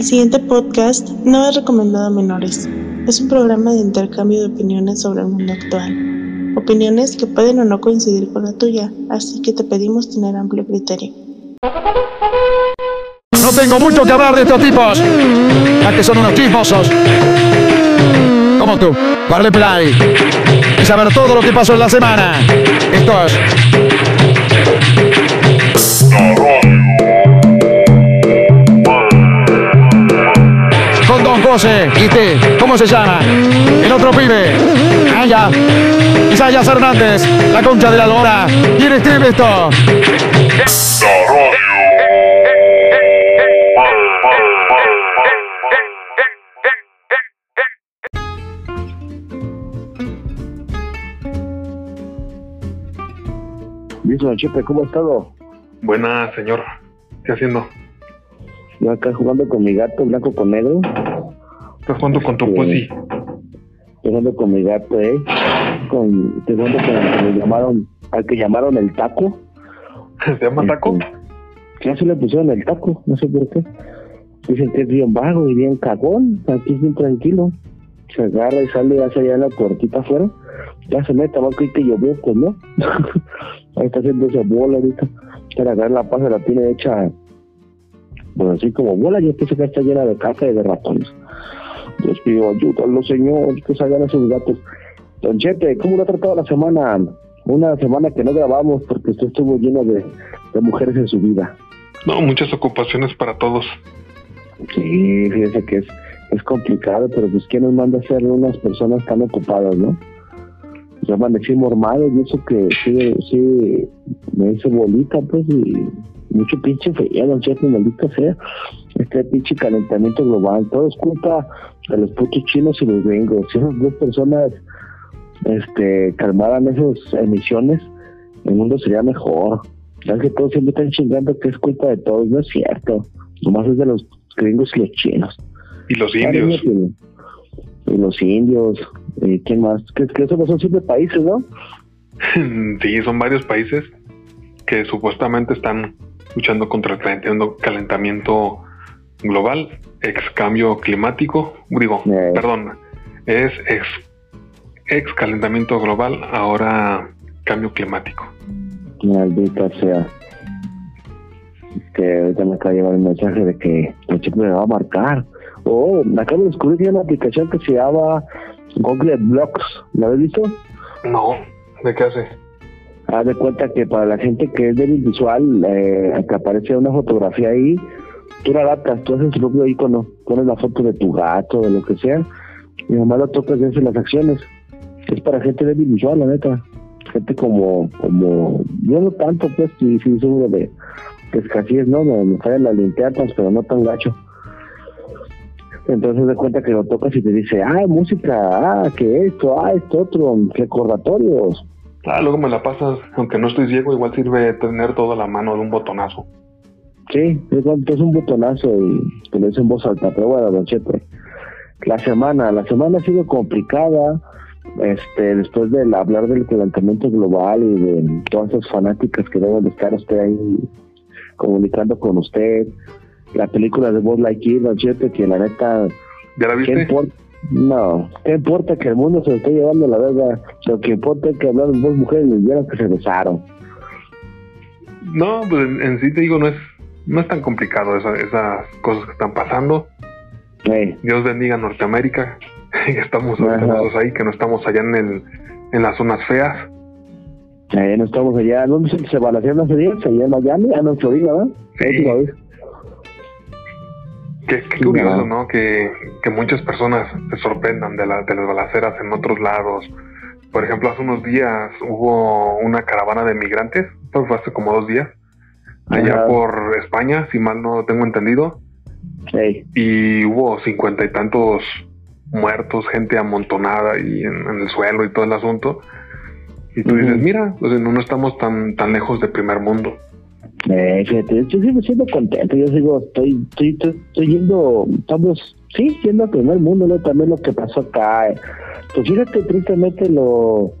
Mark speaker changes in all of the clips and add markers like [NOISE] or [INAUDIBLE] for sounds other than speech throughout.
Speaker 1: El siguiente podcast no es recomendado a menores. Es un programa de intercambio de opiniones sobre el mundo actual. Opiniones que pueden o no coincidir con la tuya, así que te pedimos tener amplio criterio.
Speaker 2: No tengo mucho que hablar de estos tipos, ya que son unos chismosos. Como tú, darle play y saber todo lo que pasó en la semana. Esto es José y te, ¿cómo se llama? El otro pibe. Ah, ya. Isaías Hernández, la concha de la lora. ¿Quién escribe esto?
Speaker 3: Dice Don Chepe, ¿cómo ha estado?
Speaker 4: Buena, señor. ¿Qué haciendo?
Speaker 3: Yo acá jugando con mi gato blanco con negro.
Speaker 4: ¿Estás jugando con tu pussy?
Speaker 3: Estoy jugando con mi gato, ¿eh? Con, estoy jugando con el que me llamaron, al que llamaron el taco. [LAUGHS]
Speaker 4: ¿Se llama taco?
Speaker 3: Este, Ya se le pusieron el taco, no sé por qué. Dicen que es bien vago y bien cagón, aquí es bien tranquilo. Se agarra y sale hacia allá en la puertita afuera. Ya se mete, va a que llovió, pues no. [LAUGHS] Ahí está haciendo esa bola ahorita. Para agarrar la pasa la tiene hecha, pues así como bola, y después acá está llena de caca y de ratones. Dios pido ayúdalo, señor, que salgan esos gatos. Don Chete, ¿cómo lo ha tratado la semana? Una semana que no grabamos porque usted estuvo lleno de, de mujeres en su vida.
Speaker 4: No, muchas ocupaciones para todos.
Speaker 3: Sí, fíjese que es, es complicado, pero pues ¿quién nos manda a ser unas personas tan ocupadas, no? Yo amanecí mormado y eso que sí, sí me hizo bolita, pues, y mucho pinche feo, don Chefe, maldita sea. Este pinche calentamiento global, todo es culpa de los putos chinos y los gringos. Si esas dos personas este, calmaran esas emisiones, el mundo sería mejor. Ya que todos siempre están chingando que es culpa de todos, no es cierto. Nomás es de los gringos y los chinos.
Speaker 4: Y los indios.
Speaker 3: Y los indios. ¿Y quién más? Que, que esos no son siempre países, ¿no? [LAUGHS]
Speaker 4: sí, son varios países que supuestamente están luchando contra el calentamiento, calentamiento global, ex cambio climático. Digo,
Speaker 3: Eh.
Speaker 4: perdón, es ex, ex calentamiento global, ahora cambio climático.
Speaker 3: Maldita sea. Que ahorita me acaba de llegar un mensaje de que el chip me va a marcar. Oh, me acabo de descubrir que hay una aplicación que se llama Google Blocks. ¿La habéis visto?
Speaker 4: No, ¿de qué hace?
Speaker 3: Haz de cuenta que para la gente que es débil visual, eh, que aparece una fotografía ahí, tú la adaptas, tú haces tu propio icono, pones la foto de tu gato, de lo que sea, y nomás lo tocas y haces las acciones. Es para gente débil visual, la neta. Gente como, como, yo no tanto, pues, sí, sí, seguro de, de escasez, ¿no? Me, me fallan las linternas, pero no tan gacho. Entonces de cuenta que lo tocas y te dice, ah, música, ah, que esto, ah, esto otro, recordatorios.
Speaker 4: Ah, luego me la pasas, aunque no estoy ciego, igual sirve tener toda la mano de un botonazo.
Speaker 3: Sí, es un botonazo y te lo dice en voz alta, pero bueno, don Chepe. La semana, la semana ha sido complicada, este, después de hablar del calentamiento global y de todas esas fanáticas que deben de estar usted ahí comunicando con usted, la película de Buzz Lightyear, don Chepe, que la neta,
Speaker 4: ¿Ya la
Speaker 3: ¿qué
Speaker 4: viste?
Speaker 3: No, ¿qué importa que el mundo se lo esté llevando la verga? Lo que importa es que hablaron dos mujeres lesbianas que se besaron.
Speaker 4: No, pues en, en sí te digo, no es, no es tan complicado esa- esas cosas que están pasando. Dios bendiga Norteamérica, [LAUGHS] que estamos nosotros ahí, que no estamos allá en el, en las zonas feas.
Speaker 3: Eh, no estamos allá, ¿dónde se, se balancearon hace días? Allá en Miami, ah, no, en Florida, ¿verdad?
Speaker 4: Sí. Qué, curioso,
Speaker 3: no.
Speaker 4: ¿no? Que, que muchas personas se sorprendan de, la, de las balaceras en otros lados. Por ejemplo, hace unos días hubo una caravana de migrantes, fue hace como dos días, allá
Speaker 3: Ajá.
Speaker 4: por España, si mal no tengo entendido,
Speaker 3: Ey,
Speaker 4: y hubo cincuenta y tantos muertos, gente amontonada y en, en el suelo y todo el asunto. Y tú dices, mira, pues no, no estamos tan, tan lejos de primer mundo.
Speaker 3: eh, fíjate, yo sigo siendo contento, yo sigo, estoy, estoy, estoy, estoy yendo, estamos, sí, yendo a primer mundo, ¿no? También lo que pasó acá. eh. Pues fíjate, tristemente, lo,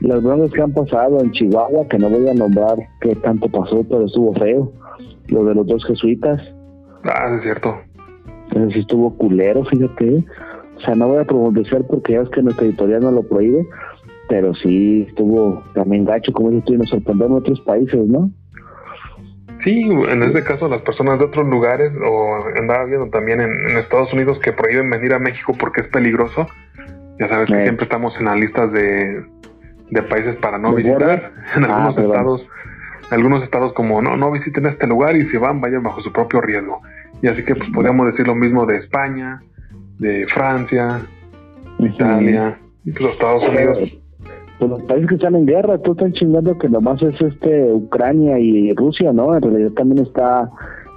Speaker 3: las broncas que han pasado en Chihuahua, que no voy a nombrar qué tanto pasó, pero estuvo feo. Lo de los dos jesuitas.
Speaker 4: Ah, es cierto.
Speaker 3: Entonces sí estuvo culero, fíjate. O sea, no voy a promover porque ya es que nuestra editorial no lo prohíbe, pero sí estuvo también gacho, como y nos sorprendió en otros países, ¿no?
Speaker 4: Sí, en este caso las personas de otros lugares, o andaba viendo también en, Estados Unidos que prohíben venir a México porque es peligroso. Ya sabes que siempre estamos en las listas de, de países para no visitar. [LAUGHS] En ah, algunos estados, algunos estados como no, no visiten este lugar y si van, vayan bajo su propio riesgo. Y así que pues podríamos decir lo mismo de España, de Francia, Italia, y pues Estados Unidos
Speaker 3: pues los países que están en guerra, tú están chingando que nomás es este Ucrania y Rusia, ¿no? En realidad también está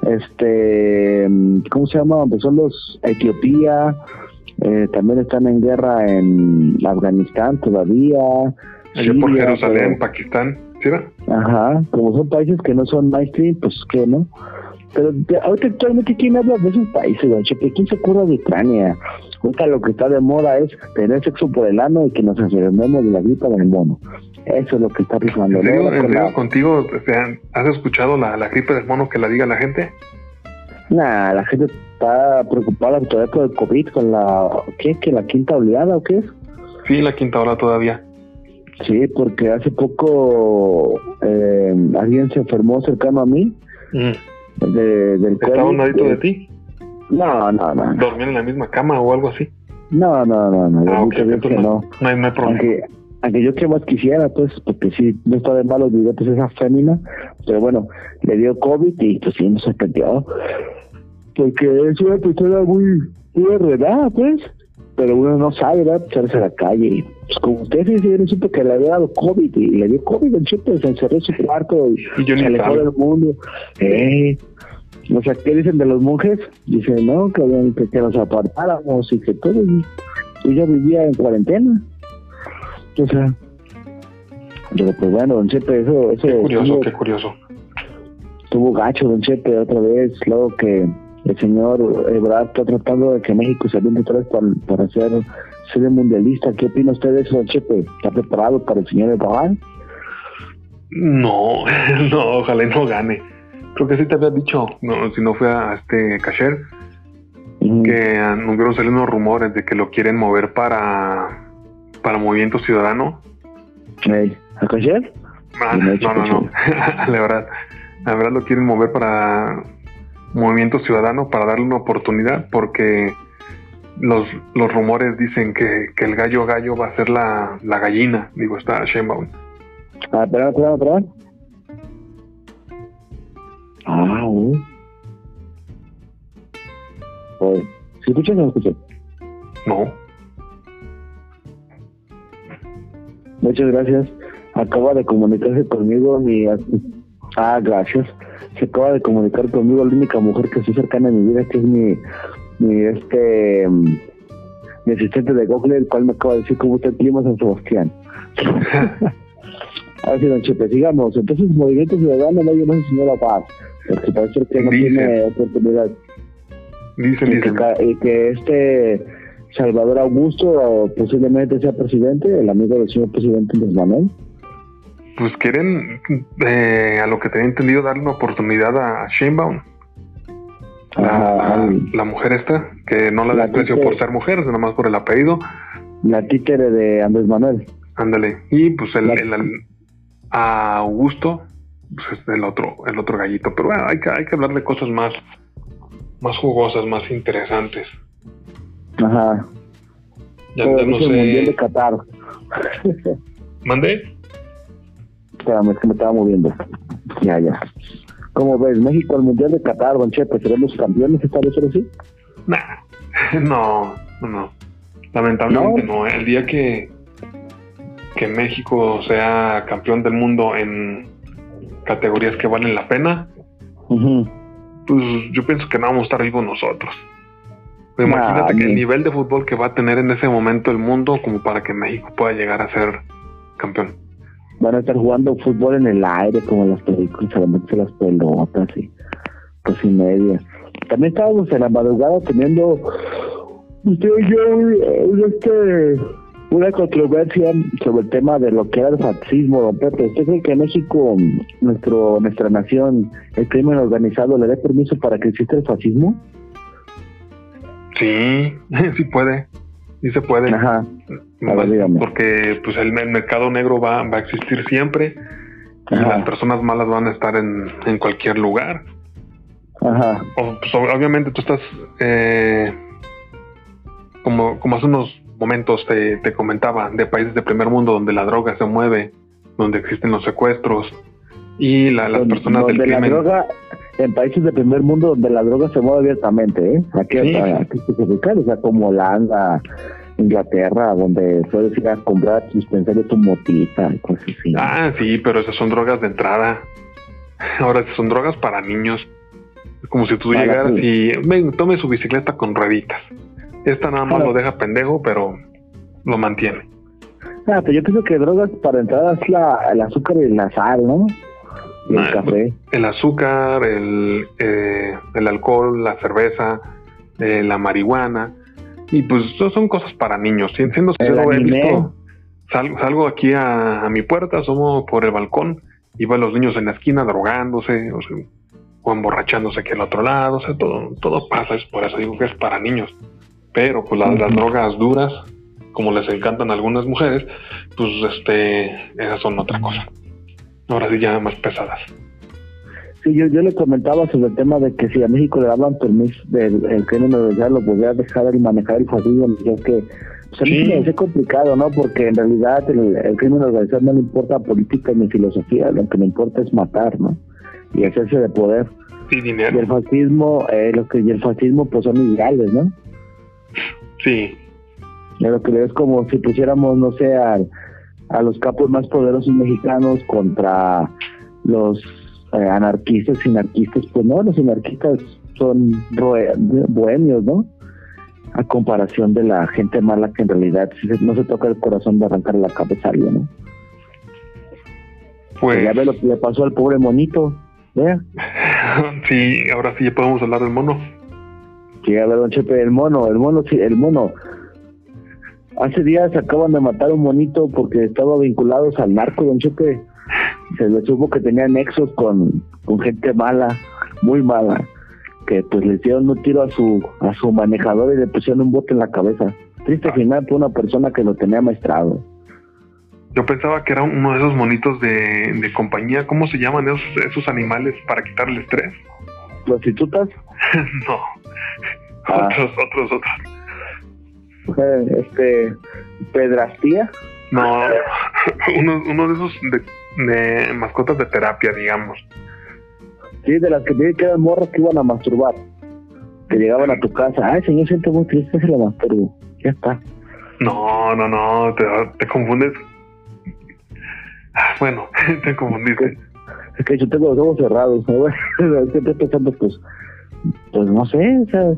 Speaker 3: este ¿cómo se llama? Pues son los Etiopía, eh, también están en guerra en Afganistán todavía.
Speaker 4: Allá por Jerusalén, Pakistán, ¿sí
Speaker 3: Ajá, como son países que no son mainstream, pues que no. Pero ahorita actualmente, ¿quién habla de esos países, don ¿Quién se ocurre de Ucrania? Ahorita lo que está de moda es tener sexo por el ano y que nos enfermemos de la gripa del mono. Eso es lo que está rifando.
Speaker 4: ¿En serio, contigo has escuchado la, la gripe del mono que la diga la gente?
Speaker 3: Nah, la gente está preocupada todavía por el COVID, con la, ¿qué? ¿Que la quinta oleada o qué es?
Speaker 4: Sí, la quinta ola todavía.
Speaker 3: Sí, porque hace poco eh, alguien se enfermó cercano a mí. Mm de, del
Speaker 4: ¿Estaba un ladito de ti?
Speaker 3: No, no, no.
Speaker 4: ¿Dormían en la misma cama o algo así?
Speaker 3: No, no, no, no.
Speaker 4: Ah, okay, no. no. No hay, problema.
Speaker 3: Aunque, aunque yo que más quisiera, pues, porque sí, no está de malos pues esa fémina, pero bueno, le dio COVID y pues sí, nos sorprendió. Porque es una persona muy, muy enredada, pues, pero uno no sabe, ¿verdad? Echarse a la calle. Y, pues como usted sí, sí, supo que le había dado COVID y le dio COVID, el se encerró en su cuarto y, se alejó del mundo. Eh, o sea, ¿qué dicen de los monjes? Dicen, no, que, que, nos apartáramos y que todo. Y, ella vivía en cuarentena. O sea, pero pues bueno, don Chepe, eso... eso
Speaker 4: qué curioso, qué curioso.
Speaker 3: Tuvo gacho, don Chepe, otra vez, luego que el señor Ebrard está tratando de que México se aviente otra vez para, para ser sede mundialista. ¿Qué opina usted de eso, Chepe? ¿Está preparado para el señor Ebrard?
Speaker 4: No, [LAUGHS] no, ojalá no gane creo que sí te había dicho, no, si no fue a este Cacher, que hubieron salido unos rumores de que lo quieren mover para, para Movimiento Ciudadano.
Speaker 3: ¿A Cacher?
Speaker 4: Ah, no, no, no, [LAUGHS] la verdad, la verdad lo quieren mover para Movimiento Ciudadano para darle una oportunidad porque los, los rumores dicen que, que el gallo gallo va a ser la, la gallina, digo, está Sheinbaum.
Speaker 3: Ah, perdón, perdón, perdón. Ah, uh. ¿Sí escuchas o no escuchas?
Speaker 4: No.
Speaker 3: Muchas gracias. Acaba de comunicarse conmigo mi... Ah, gracias. Se acaba de comunicar conmigo la única mujer que estoy cercana a mi vida, que es mi, mi este mi asistente de Google, el cual me acaba de decir cómo está el clima San Sebastián. [LAUGHS] Así, don Chepe, sigamos. Entonces, Movimiento Ciudadano no hay una señora Paz porque parece que no tiene oportunidad.
Speaker 4: Dicen,
Speaker 3: y, que, y que este Salvador Augusto posiblemente sea presidente, el amigo del señor presidente Luis Manuel.
Speaker 4: Pues quieren, eh, a lo que tenía entendido, darle una oportunidad a Sheinbaum. La, la, mujer esta, que no la, desprecio por ser mujer, sino más por el apellido.
Speaker 3: La títere de Andrés Manuel.
Speaker 4: Ándale. Y pues el, el, a Augusto pues, es el otro, el otro gallito. Pero bueno, hay que, hay que hablar de cosas más, más jugosas, más interesantes.
Speaker 3: Ajá. Ya, no sé. Mundial de Qatar.
Speaker 4: ¿Mandé?
Speaker 3: Espérame, es que me estaba moviendo. Ya, ya. ¿Cómo ves? México al Mundial de Qatar, Don Chepe, ¿seremos campeones esta vez?
Speaker 4: Nah, [LAUGHS] no, no, Lamentablemente no. El día que, que México sea campeón del mundo en categorías que valen la pena, pues yo pienso que no vamos a estar vivos nosotros. imagínate que el nivel de fútbol que va a tener en ese momento el mundo como para que México pueda llegar a ser campeón.
Speaker 3: Van a estar jugando fútbol en el aire como las películas, solamente las pelotas y pues y media. También estábamos en la madrugada teniendo usted y yo este una controversia sobre el tema de lo que era el fascismo, don Pepe. ¿Usted cree que en México, nuestro, nuestra nación, el crimen organizado, le dé permiso para que exista el fascismo?
Speaker 4: Sí, [LAUGHS] sí puede. Sí se puede.
Speaker 3: Ajá.
Speaker 4: porque pues el, mercado negro va, va a existir siempre y las personas malas van a estar en, en cualquier lugar.
Speaker 3: Ajá.
Speaker 4: pues, obviamente tú estás, eh, como, como hace unos momentos te, te comentaba, de países de primer mundo donde la droga se mueve, donde existen los secuestros y la, las personas del crimen.
Speaker 3: La droga, en países de primer mundo donde la droga se mueve abiertamente, ¿eh? Aquí, sí. aquí, o sea, como Holanda, Inglaterra, donde puedes ir a comprar dispensario tu motita y cosas así.
Speaker 4: Ah, sí, pero esas son drogas de entrada. Ahora, son drogas para niños. Es como si tú llegaras y ven, tome su bicicleta con rueditas. Esta nada más lo deja pendejo, pero lo mantiene.
Speaker 3: Ah, pero yo pienso que drogas para entrada es la, el azúcar y la sal, ¿no?
Speaker 4: El café. El azúcar, el, eh, el alcohol, la cerveza, eh, la marihuana. Y pues son cosas para niños. Siendo sincero, he visto, salgo, aquí a, mi puerta, asomo por el balcón y a los niños en la esquina drogándose o, o emborrachándose aquí al otro lado. O sea, todo, todo pasa. Es por eso digo que es para niños. Pero pues las, las drogas duras, como les encantan a algunas mujeres, pues este, esas son otra cosa. Ahora sí ya más pesadas.
Speaker 3: Sí, yo, yo le comentaba sobre el tema de que si a México le daban permiso del el crimen organizado, lo podía dejar el manejar el fascismo, yo que pues a mí me parece complicado, ¿no? Porque en realidad el, el, crimen organizado no le importa política ni filosofía, lo que le importa es matar, ¿no? Y hacerse de poder.
Speaker 4: Sí, dinero.
Speaker 3: Y el fascismo, eh, lo que, y el fascismo pues son ideales, ¿no?
Speaker 4: Sí.
Speaker 3: Lo que es como si pusiéramos, no sé, a, a los capos más poderosos mexicanos contra los eh, anarquistas y anarquistas. Pues no, los anarquistas son bohemios, ¿no? A comparación de la gente mala que en realidad no se toca el corazón de arrancar la cabeza a alguien, ¿no? Pues... Ya ve lo que le pasó al pobre monito, vea. [LAUGHS]
Speaker 4: Sí, ahora sí ya podemos hablar del mono.
Speaker 3: Sí, a ver, don Chepe, el mono, el mono, sí, el mono. Hace días acaban de matar un monito porque estaba vinculados al narco, don Chepe. Se le supo que tenía nexos con, con gente mala, muy mala, que pues le hicieron un tiro a su a su manejador y le pusieron un bote en la cabeza. Triste ah. final por una persona que lo tenía maestrado.
Speaker 4: Yo pensaba que era uno de esos monitos de, de compañía. ¿Cómo se llaman esos, esos animales para quitarle estrés?
Speaker 3: ¿Prostitutas? [LAUGHS]
Speaker 4: no. Ah. Otros, otros,
Speaker 3: otros. Eh, este. ¿Pedrastía?
Speaker 4: No, [LAUGHS] uno, uno de esos de, mascotas de terapia, digamos.
Speaker 3: Sí, de las que tienen que eran morros que iban a masturbar. Que llegaban a tu casa. Ay, señor, siento muy triste, se lo masturbo. Ya está.
Speaker 4: No, no, no, te, te confundes. Ah, bueno, [LAUGHS] te confundiste.
Speaker 3: Es que yo tengo los ojos cerrados. [LAUGHS] Estoy pensando, pues, pues no sé, o sea,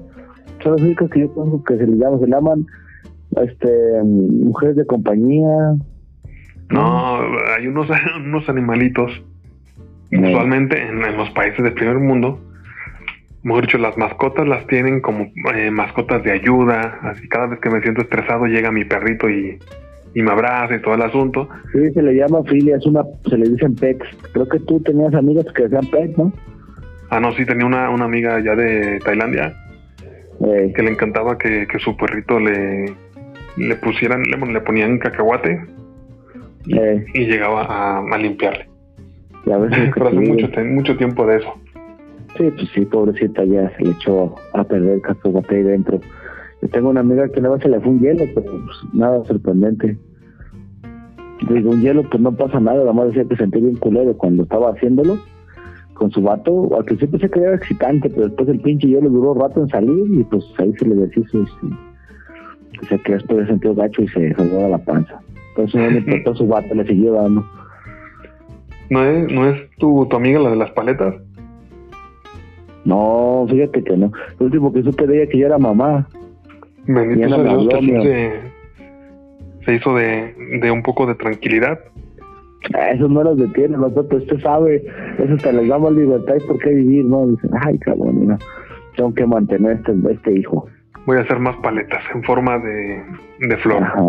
Speaker 3: son los únicos que yo conozco que se les llaman, se llaman este, mujeres de compañía.
Speaker 4: No, hay unos, [LAUGHS] unos animalitos, usualmente en, los países del primer mundo, mejor dicho, las mascotas las tienen como eh, mascotas de ayuda, así cada vez que me siento estresado llega mi perrito y, y me abraza y todo el asunto.
Speaker 3: Sí, se le llama filia, es una, se le dicen pets. Creo que tú tenías amigas que decían pets, ¿no?
Speaker 4: Ah, no, sí, tenía una, una amiga ya de Tailandia que le encantaba que, que, su perrito le, le pusieran, le, le ponían cacahuate y, llegaba a, a limpiarle.
Speaker 3: Ves [LAUGHS]
Speaker 4: Pero hace mucho, mucho tiempo de eso.
Speaker 3: Sí, pues sí, pobrecita, ya se le echó a perder cacahuate ahí dentro. Yo tengo una amiga que nada se le fue un hielo, pero pues, nada sorprendente. Digo, un hielo, pues no pasa nada, nada más decía que sentí bien culero cuando estaba haciéndolo con su vato, al principio se creía excitante, pero después el pinche hielo duró rato en salir y pues ahí se le deshizo y se, se quedó después de sentido gacho y se jodió la panza. Entonces no le importó [LAUGHS] su vato, le siguió dando.
Speaker 4: ¿No es, no es tu, tu amiga la de las paletas?
Speaker 3: No, fíjate que no. Lo último que supe de ella que yo era mamá.
Speaker 4: Bendito sea Dios, se, se hizo de, de un poco de tranquilidad.
Speaker 3: Eso no los detiene, nosotros, usted sabe, eso te les damos libertad y por qué vivir, ¿no? Dicen, ay, cabrón, no, tengo que mantener este, este hijo.
Speaker 4: Voy a hacer más paletas en forma de, de flor.
Speaker 3: Ajá,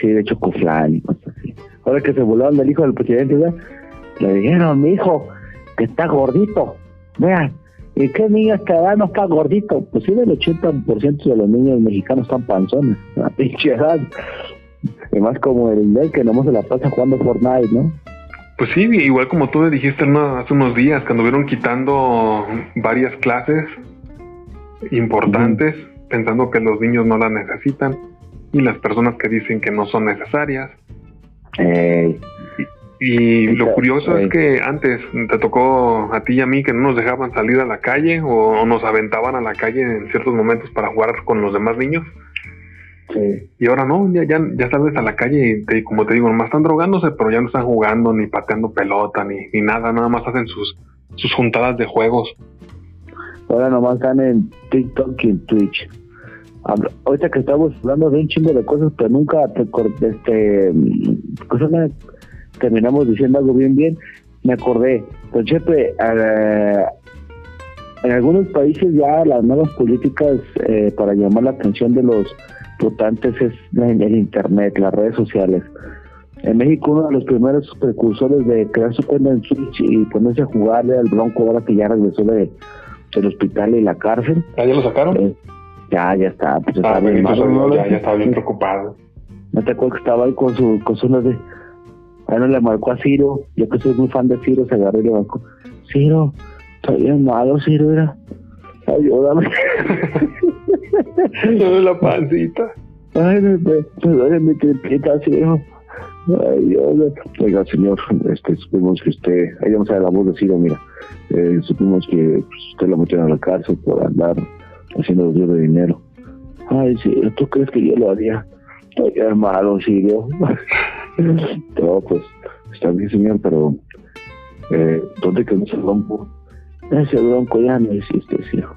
Speaker 3: sí, de chocoflan y cosas así. Ahora que se volaron del hijo del presidente, ¿verdad? le dijeron, mi hijo, que está gordito, vean, ¿Y qué niños te dan? No está gordito. Pues sí, el 80% de los niños mexicanos están panzones. [LAUGHS] A pinche edad. Y más como el del que no se la pasa jugando Fortnite, ¿no?
Speaker 4: Pues sí, igual como tú dijiste hace unos días, cuando vieron quitando varias clases importantes, pensando que los niños no las necesitan, y las personas que dicen que no son necesarias. y, lo curioso es que antes te tocó a ti y a mí que no nos dejaban salir a la calle o nos aventaban a la calle en ciertos momentos para jugar con los demás niños. Y ahora no, ya, ya, ya sales a la calle y como te digo, nomás están drogándose, pero ya no están jugando, ni pateando pelota, ni, ni nada, nada más hacen sus, sus juntadas de juegos.
Speaker 3: Ahora nomás están en TikTok y en Twitch. Ahorita que estamos hablando de un chingo de cosas, pero nunca te este, cosas terminamos diciendo algo bien, bien. Me acordé, Don Chepe, eh, en algunos países ya las nuevas políticas eh, para llamar la atención de los votantes es el Internet, las redes sociales. En México uno de los primeros precursores de crear su cuenta en Switch y ponerse a jugarle al Bronco ahora que ya regresó de, del hospital y la cárcel.
Speaker 4: ¿Ah, ya lo sacaron? Eh,
Speaker 3: ya, ya está.
Speaker 4: Pues ah, bien, ya, ya, estaba bien preocupado.
Speaker 3: No te acuerdas que estaba ahí con su, con su de... Ahí no le marcó a Ciro, yo que soy muy fan de Ciro, se agarró y le marcó. Ciro, estoy bien malo, Ciro, era. Ayúdame. [LAUGHS]
Speaker 4: La pancita.
Speaker 3: Ay, me, me duele mi tripita, Ciro. Ay, Dios. Oiga, señor, este, supimos que usted, ahí vamos a la voz de Ciro, mira, eh, supimos que pues, usted lo metieron a la cárcel por andar haciendo los de dinero. Ay, sí, ¿tú crees que yo lo haría? Ay, hermano, Ciro. [LAUGHS] no, pues, está bien, señor, pero eh, ¿dónde quedó ese bronco? Ese bronco ya no existe, hijo.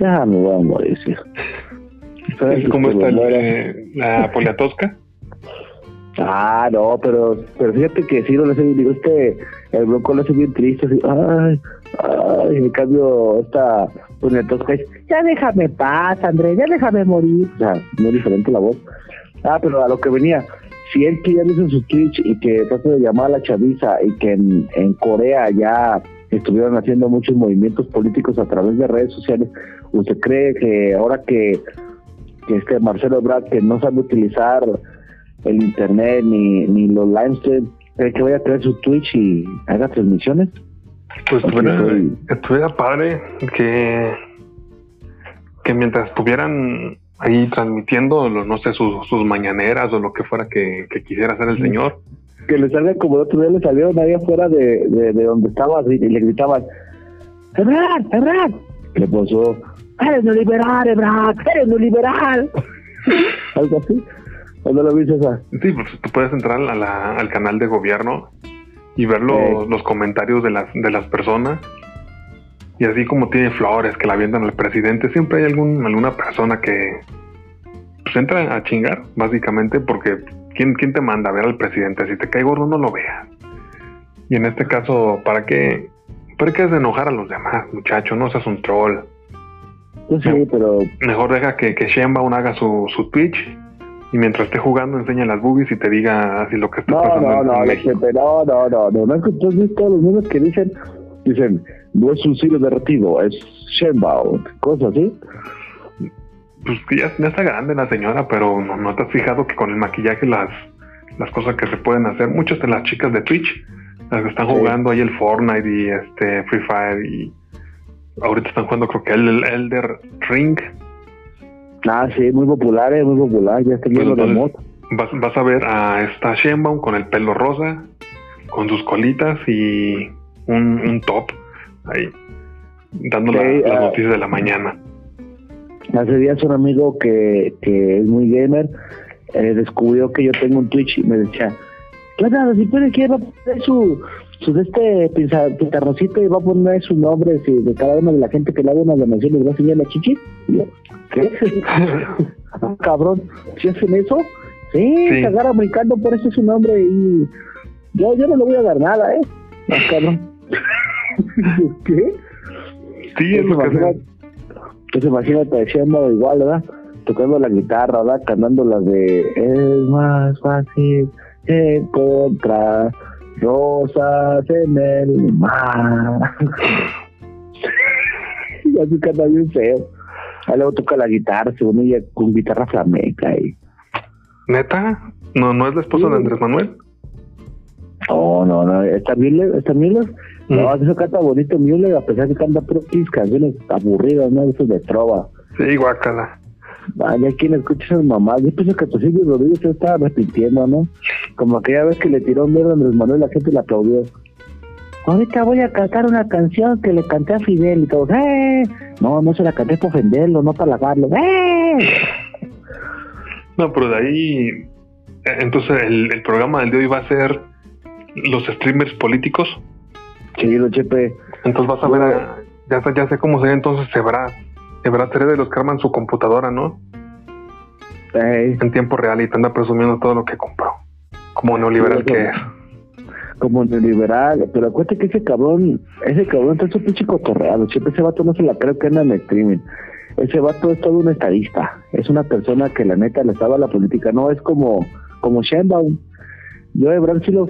Speaker 3: Ya me voy a morir, hijo.
Speaker 4: ¿Sabes cómo está el, la poliatosca?
Speaker 3: Ah, no, pero, pero fíjate que sí, no hace bien, digo, este, el bronco lo hace bien triste, así, ay, ay, en cambio, esta poliatosca es, ya déjame paz, Andrés, ya déjame morir, o sea, muy diferente la voz. Ah, pero a lo que venía, si él que ya hizo su Twitch y que trata de llamar a la chaviza y que en, en Corea ya estuvieron haciendo muchos movimientos políticos a través de redes sociales, ¿usted cree que ahora que, que este Marcelo Ebrard que no sabe utilizar el internet ni, ni los live cree que vaya a crear su Twitch y haga transmisiones?
Speaker 4: Pues estuviera, padre que, que mientras estuvieran ahí transmitiendo, no sé, sus, sus mañaneras o lo que fuera que, quisiera hacer el señor.
Speaker 3: Que le salga como el otro día le salieron ahí afuera de, de, donde estaba y, le gritaban, ¡Ebrard, Ebrard! Le puso, ¡Eres no liberal, Ebrard! ¡Eres no liberal! [LAUGHS] Algo así. ¿Cuándo lo viste esa?
Speaker 4: Sí, pues tú puedes entrar a la, al canal de gobierno y ver los, los comentarios de las, de las personas y así como tiene flores que la avientan al presidente, siempre hay algún, alguna persona que pues entra a chingar, básicamente, porque ¿quién, ¿quién te manda a ver al presidente? Si te cae gordo, no lo veas. Y en este caso, ¿para qué? ¿Para qué es de enojar a los demás, muchacho? No seas un troll.
Speaker 3: Pues sí, pero...
Speaker 4: Mejor deja que, que Shenbaum haga su, su Twitch y mientras esté jugando enseña las boobies y te diga así lo que está pasando.
Speaker 3: No, no, no, no, no, no, no, no, es que tú has visto los mismos que dicen, dicen, no es un silo derretido, es Shenbao, cosas así.
Speaker 4: Pues ya, ya, está grande la señora, pero no, no te has fijado que con el maquillaje las, las cosas que se pueden hacer, muchas de las chicas de Twitch, las que están jugando ahí el Fortnite y este Free Fire y ahorita están jugando creo que el, Elder Ring.
Speaker 3: Ah, sí, muy popular, es muy popular, ya está viendo pues
Speaker 4: de Vas, vas a ver a esta Shenbaum con el pelo rosa, con sus colitas y un, un top ahí, dando las ah, noticias de la mañana.
Speaker 3: Hace días un amigo que, que es muy gamer eh, descubrió que yo tengo un Twitch y me decía, claro, si puede que va a poner su, su este pintarrocito y va a poner su nombre de cada una de la gente que le haga una donación les va a enseñar la chichi. Y yo, ¿qué? [LAUGHS] Ah, cabrón, ¿si hacen eso? Sí, se agarra brincando, por eso es su nombre y yo, yo no le voy a dar nada, ¿eh? Ah, cabrón. [LAUGHS] ¿Qué?
Speaker 4: Sí, es lo que
Speaker 3: Pues imagínate diciendo igual, ¿verdad? Tocando la guitarra, ¿verdad? Cantando las de Es más fácil encontrar rosas en el mar. [LAUGHS] así canta bien feo. Ahí luego toca la guitarra, según ella, con guitarra flamenca. Y...
Speaker 4: ¿Neta? ¿No, ¿No es la esposa de Andrés Manuel?
Speaker 3: No, no, no. ¿Está Müller? Mm. No, eso canta bonito Müller, a pesar de que canta pero canciones aburridas, ¿no? Eso de trova.
Speaker 4: Sí, guácala.
Speaker 3: Vaya, quien escucha esas mamás. Yo pienso que Tosillo Rodríguez se estaba repitiendo, ¿no? Como aquella vez que le tiró mierda a Andrés Manuel, la gente le aplaudió. Ahorita voy a cantar una canción que le canté a Fidel y todos, ¡eh! No, no se la canté para ofenderlo, no para lavarlo, ¡eh!
Speaker 4: No, pero de ahí. Entonces, el, el programa del de hoy va a ser los streamers políticos.
Speaker 3: Sí, lo chepe.
Speaker 4: Entonces vas a ver, ya, ya sé cómo sería entonces se verá ser de los que arman su computadora, ¿no? En tiempo real y te anda presumiendo todo lo que compró. Como neoliberal que es.
Speaker 3: Como neoliberal, pero acuérdate que ese cabrón, ese cabrón está su pinche cotorreado. Siempre ese vato no se la creo que anda en el streaming. Ese vato es todo un estadista. Es una persona que la neta le estaba a la política. No es como, como Sheinbaum. Yo de verdad si lo,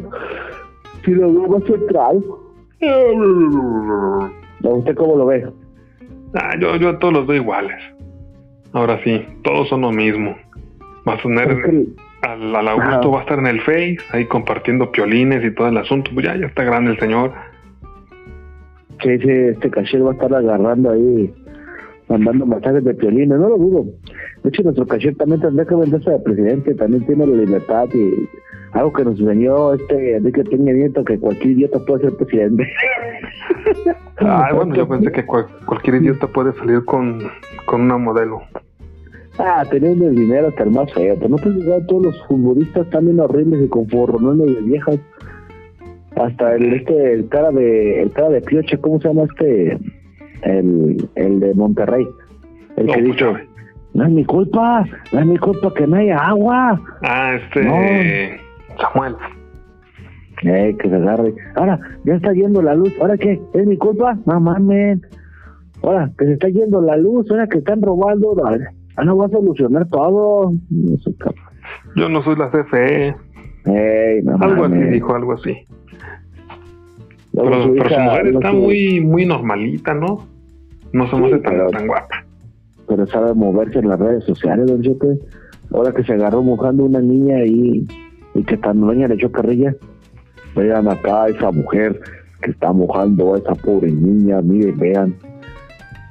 Speaker 3: si lo veo más central. ¿Usted cómo lo ve?
Speaker 4: Ah, yo, yo a todos los veo iguales. Ahora sí, todos son lo mismo. Va a tener al, al, Augusto va a estar en el Face, ahí compartiendo piolines y todo el asunto. Pues ya, ya está grande el señor.
Speaker 3: Sí, sí, este caché va a estar agarrando ahí, mandando mensajes de piolines, no lo dudo. De hecho, nuestro caché también tendría que venderse de presidente, también tiene la libertad y algo que nos enseñó este Enrique Peña Nieto, que cualquier idiota puede ser presidente.
Speaker 4: Ay, [LAUGHS] bueno, yo pensé que cualquier idiota puede salir con, con una modelo.
Speaker 3: Ah, teniendo el dinero hasta el más feo. no te digas, todos los futbolistas también horribles y con forronones de viejas. Hasta el este el cara de el cara de Pioche, ¿cómo se llama este? El, el de Monterrey. El que dijo, no es mi culpa, no es mi culpa que no haya agua.
Speaker 4: Ah, este Samuel.
Speaker 3: Eh, que se agarre. Ahora, ya está yendo la luz. ¿Ahora qué? ¿Es mi culpa? No mames. Ahora, que se está yendo la luz. Ahora que están robando. Ah, no va a solucionar todo.
Speaker 4: Yo no soy la CFE. algo así dijo, algo así. Pero, su, mujer está muy muy normalita, ¿no? No se mueve tan, tan guapa.
Speaker 3: Pero sabe moverse en las redes sociales, don Chepe. Ahora que se agarró mojando una niña ahí y que tan dueña le echó carrilla. Vean acá a esa mujer que está mojando a esa pobre niña, miren, vean.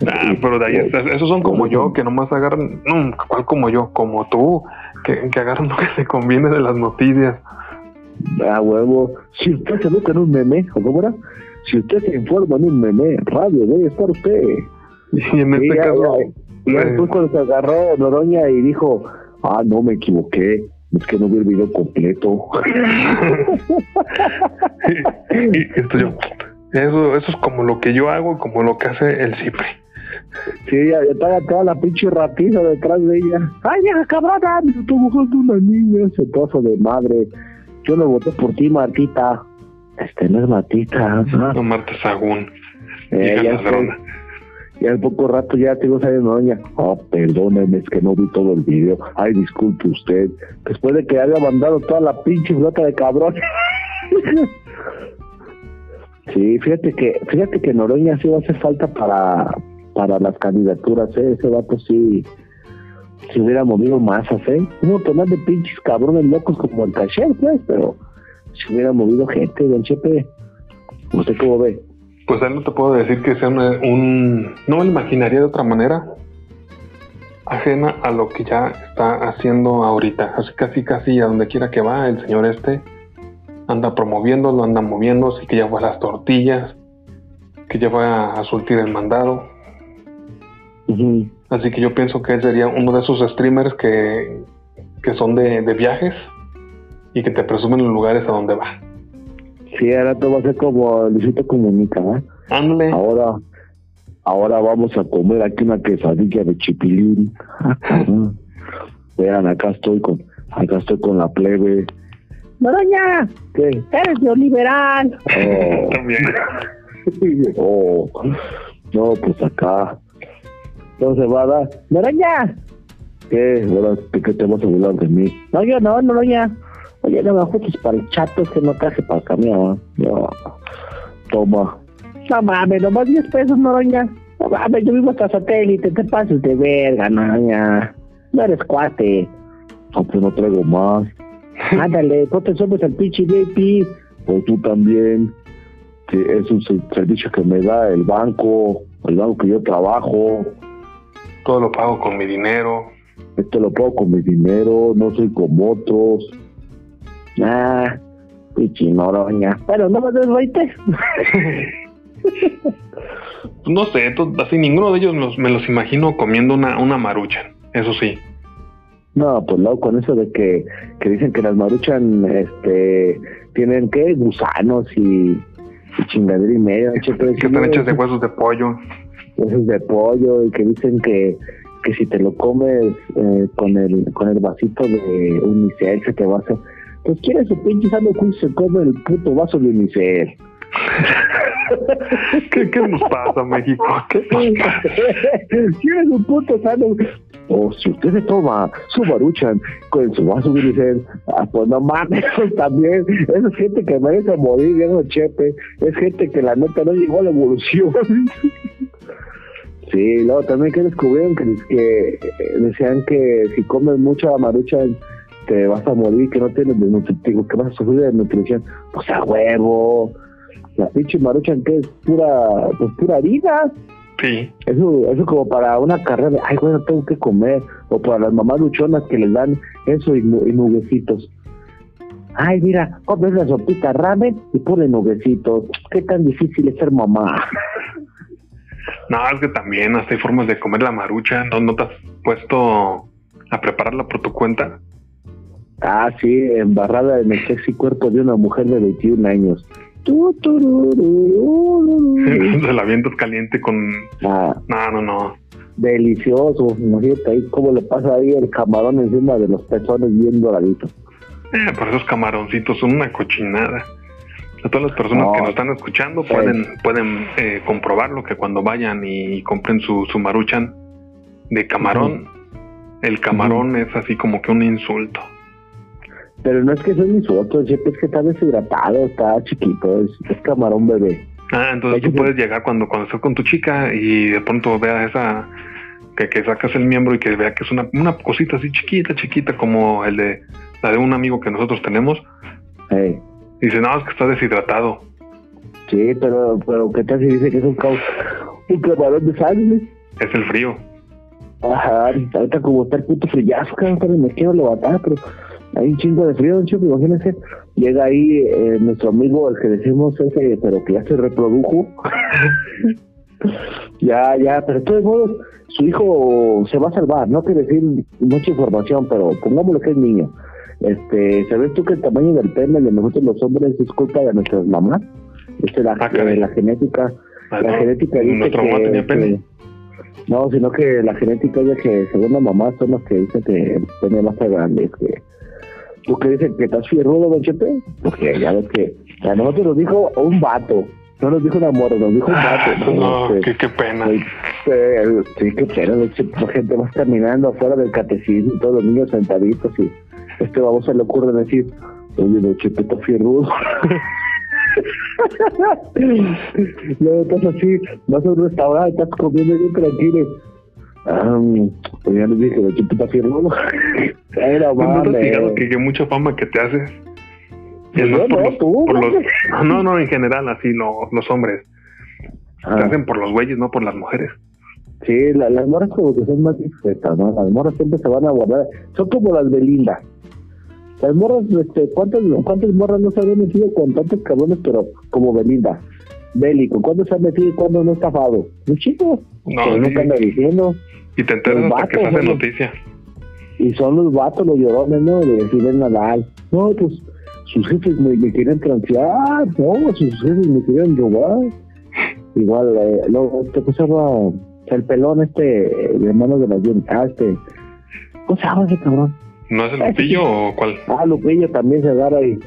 Speaker 4: Ah, pero de ahí, esos son como yo, que nomás agarran, no, ¿cuál como yo? Como tú, que, que agarran lo que se conviene de las noticias.
Speaker 3: Ah, huevo, si usted se educa en un meme, ¿cómo era? Si usted se informa en un meme, radio debe estar usted. [LAUGHS]
Speaker 4: Y en este caso...
Speaker 3: y después pues, cuando se agarró Noroña y dijo, ah, no, me equivoqué, es que no vi el video completo. [LAUGHS]
Speaker 4: eso, eso es como lo que yo hago, como lo que hace el Cipri.
Speaker 3: Sí, ya está toda la pinche ratita detrás de ella. ¡Ay, vieja cabrona! Me estoy buscando una niña, ese trozo de madre. Yo no voté por ti, Martita. Este no es Martita.
Speaker 4: No, Marta Sagún.
Speaker 3: Eh, ya y al poco rato ya tengo saliendo doña, oh, perdóneme, es que no vi todo el video. Ay, disculpe usted. Después de que haya mandado toda la pinche flota de cabrón. [LAUGHS] sí, fíjate que, fíjate que Noroña sí va a hacer falta para, para las candidaturas, ¿eh? Ese vato sí, si hubiera movido masas, ¿eh? Un montón de pinches cabrones locos como el caché, pues, pero si hubiera movido gente, don Chepe. ¿Usted cómo ve?
Speaker 4: Pues él no te puedo decir que sea un... No me imaginaría de otra manera ajena a lo que ya está haciendo ahorita. Así casi casi a donde quiera que va, el señor este anda promoviéndolo, anda moviendo, así que ya fue a las tortillas, que ya va a surtir el mandado. Así que yo pienso que él sería uno de esos streamers que, que son de, de viajes y que te presumen los lugares a donde va.
Speaker 3: Sí, ahora todo va a ser como Luisito Comunica, ¿eh? Ahora, ahora vamos a comer aquí una quesadilla de chipilín. [LAUGHS] Vean, acá estoy con, acá estoy con la plebe. Maraña, ¿qué? Eres neoliberal. Oh. También. [LAUGHS] oh. No, pues acá. No se va a dar. Maraña. ¿Qué? ¿Qué te vas a burlar de mí? No, yo no, Noroña. Oye, no me ajustes para el chato, que no traje para el camión. No. Toma. No mames, nomás 10 pesos, Noroña. A ver, yo vivo hasta satélite, te pases de verga, no, ya. No eres cuate. No, pues no traigo más. [LAUGHS] Ándale, no te subes al pinche VIP. O tú también. Que es un servicio que me da el banco, el banco que yo trabajo.
Speaker 4: Todo lo pago con mi dinero.
Speaker 3: Esto lo pago con mi dinero, no soy como otros. Ah, pinche noroña. Bueno, no me desbaite. [LAUGHS]
Speaker 4: no sé, así ninguno de ellos me los imagino comiendo una, una marucha, eso sí.
Speaker 3: No, pues no, con eso de que, que dicen que las maruchan este, tienen, ¿qué? Gusanos y, y chingadera y media.
Speaker 4: Que están hechas de huesos de pollo.
Speaker 3: Huesos de pollo y que dicen que, que si te lo comes eh, con el con el vasito de unicel se te va a hacer... Pues quiere su pinche sano se come el puto vaso de unicel. [LAUGHS]
Speaker 4: ¿Qué, ¿Qué, nos pasa, México? ¿Qué [LAUGHS]
Speaker 3: ¿Quieres un puto sano? O si usted se toma su baruchan con su vaso de unicel, ah, pues no mames, [LAUGHS] también. Esa es gente que merece morir, viejo chepe. Es gente que la neta no llegó a la evolución. Sí, luego también que descubrieron que, que eh, decían que si comes mucha maruchan te vas a morir, que no tienes nutritivo, que vas a sufrir de nutrición. Pues a huevo. La pinche maruchan que es pura, pues pura harina.
Speaker 4: Sí.
Speaker 3: Eso, eso como para una carrera, ay, bueno, tengo que comer. O para las mamás luchonas que les dan eso y, y nuguecitos. Ay, mira, comes la sopita ramen y pone nuguecitos. Qué tan difícil es ser mamá. [LAUGHS]
Speaker 4: No, es que también hasta hay formas de comer la marucha. ¿No, no te has puesto a prepararla por tu cuenta?
Speaker 3: Ah, sí, embarrada en el sexy cuerpo de una mujer de 21 años. [LAUGHS]
Speaker 4: la avientas caliente con...
Speaker 3: Ah,
Speaker 4: no, no, no.
Speaker 3: Delicioso. Imagínate ahí cómo le pasa ahí el camarón encima de los pezones bien doraditos.
Speaker 4: Eh, por esos camaroncitos son una cochinada. A todas las personas que nos están escuchando pueden pueden eh, comprobarlo que cuando vayan y compren su, su maruchan de camarón, el camarón es así como que un insulto.
Speaker 3: Pero no es que sea un insulto, es que está deshidratado, está chiquito, es, camarón bebé.
Speaker 4: Ah, entonces tú puedes llegar cuando, cuando estás con tu chica y de pronto veas esa, que, que sacas el miembro y que vea que es una, una cosita así chiquita, chiquita, como el de la de un amigo que nosotros tenemos.
Speaker 3: Hey.
Speaker 4: Dice, no, es que está deshidratado.
Speaker 3: Sí, pero, pero ¿qué tal si dice que es un, un camarón de sangre?
Speaker 4: Es el frío.
Speaker 3: Ajá, ahorita como está el puto frillazo, me quiero levantar, pero hay un chingo de frío, chico, imagínense. Llega ahí eh, nuestro amigo, el que decimos ese, pero que ya se reprodujo. [LAUGHS] ya, ya, pero de todos modos, su hijo se va a salvar, no quiere decir mucha información, pero pongámoslo que es niño. Este, ¿sabes tú que el tamaño del pene de nosotros los hombres es culpa de nuestras mamás? Este, la, ah, la genética,
Speaker 4: ah,
Speaker 3: la genética
Speaker 4: dice que,
Speaker 3: que, no, sino que la genética es que según la mamá son los que dicen que el pene más grande, que ¿Tú dices que estás fierrudo, Don Chepe? Porque ya ves que a nosotros nos dijo un vato, no nos dijo un amor, nos dijo un vato.
Speaker 4: Ah, no, este, qué, qué, pena.
Speaker 3: sí, qué pena. La gente va caminando afuera del catecismo, todos los niños sentaditos y este vamos a le ocurre decir, oye, Don Chepe está fierrudo. [LAUGHS] Luego estás así, vas a un restaurante, estás comiendo bien tranquilo Ah, pues ya les dije, ¿qué te firmando? Era
Speaker 4: ¿No te que, que mucha fama que te haces?
Speaker 3: Pues no, por, los, por los, [LAUGHS]
Speaker 4: no, no, en general, así lo, los hombres. Se ah. hacen por los güeyes, no por las mujeres.
Speaker 3: Sí, las morras como que son más discretas, ¿no? Las morras siempre se van a guardar. Son como las Belinda. Las morras, este, ¿cuántas, ¿cuántas morras no se habían metido con tantos cabrones, pero como Belinda? Bélico, ¿cuándo se ha metido y cuándo no ha estafado? Un chico. No, nunca anda diciendo.
Speaker 4: Y te enteras hasta que se hace noticia.
Speaker 3: Y son los vatos, los llorones, ¿no? De decir Nadal. No, pues sus jefes me, me quieren transear, no, sus jefes me quieren robar. Igual, eh, luego, este, ¿cómo se llama? El pelón este, el hermano de la Ah, este. ¿Cómo se llama ese cabrón?
Speaker 4: ¿No es el Lupillo o cuál?
Speaker 3: Ah, Lupillo también se agarra y.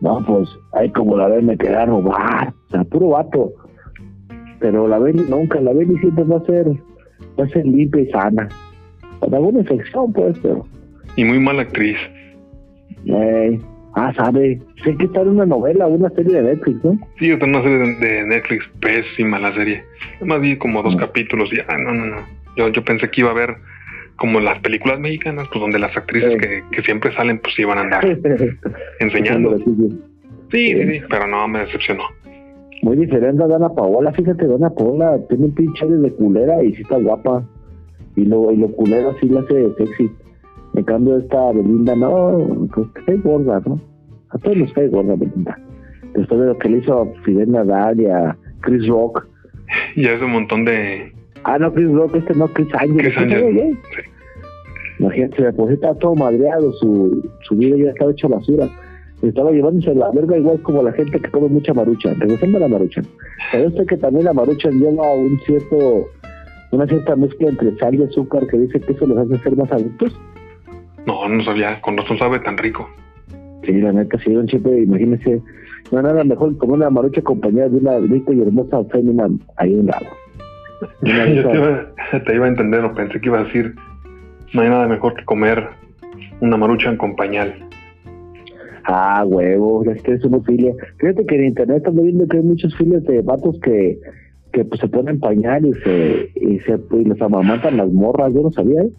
Speaker 3: No, pues, ahí como la vez me quedé a robar. O sea, puro vato. Pero la Beli nunca, la Beli siempre va a ser va a ser limpia y sana. Con alguna infección, pues, pero.
Speaker 4: Y muy mala actriz.
Speaker 3: Eh, Ah, sabe. Sé que está en una novela, una serie de Netflix, ¿no?
Speaker 4: Sí, está en una serie de, Netflix. Pésima la serie. Además vi como dos capítulos y, ah, no, no, no. Yo, yo pensé que iba a ver como las películas mexicanas, pues donde las actrices que, que, siempre salen, pues iban a andar [LAUGHS] enseñando. Sí, sí, sí, pero no, me decepcionó.
Speaker 3: Muy diferente a Dana Paola, fíjate, Dana Paola tiene un pinche de culera y sí está guapa. Y lo, y lo culera sí la hace sexy. En cambio, esta Belinda, no, pues que gorda, ¿no? A todos los cae gorda Belinda. Después de lo que le hizo a Fidel Nadal y a Chris Rock.
Speaker 4: Y a ese montón de,
Speaker 3: Ah, no, Chris Rock, este no, Chris Angel. Chris Angel. Sí. Imagínate, se pues estaba todo madreado, su, su vida ya estaba hecha basura. Estaba llevándose la verga igual como la gente que come mucha marucha. Regresando a la marucha. Pero usted que también la marucha lleva un cierto, una cierta mezcla entre sal y azúcar que dice que eso les hace ser más adultos.
Speaker 4: No, no sabía, con razón sabe tan rico.
Speaker 3: Sí, la neta, sí, un chip, imagínese, no nada mejor como una marucha acompañada de una rica y hermosa fémina ahí a un lado.
Speaker 4: Yo te iba, a entender, o pensé que iba a decir, no hay nada mejor que comer una maruchan con pañal.
Speaker 3: Ah, huevo, es que es una filia. Fíjate que en internet estamos viendo que hay muchos filias de vatos que, que pues, se ponen pañal y se, y se y les amamantan las morras, yo no sabía, ¿eh?